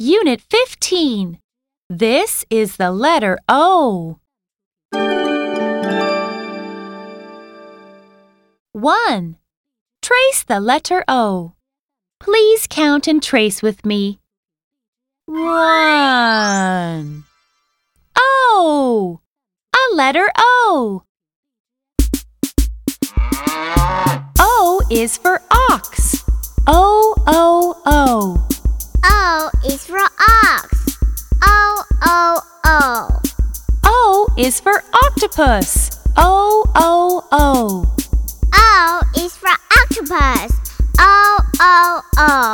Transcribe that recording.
Unit 15. This is the letter O. 1. Trace the letter O. Please count and trace with me. 1. O. A letter O. O is for ox. O, O, O. is for octopus. O O O. O is for octopus. O O O.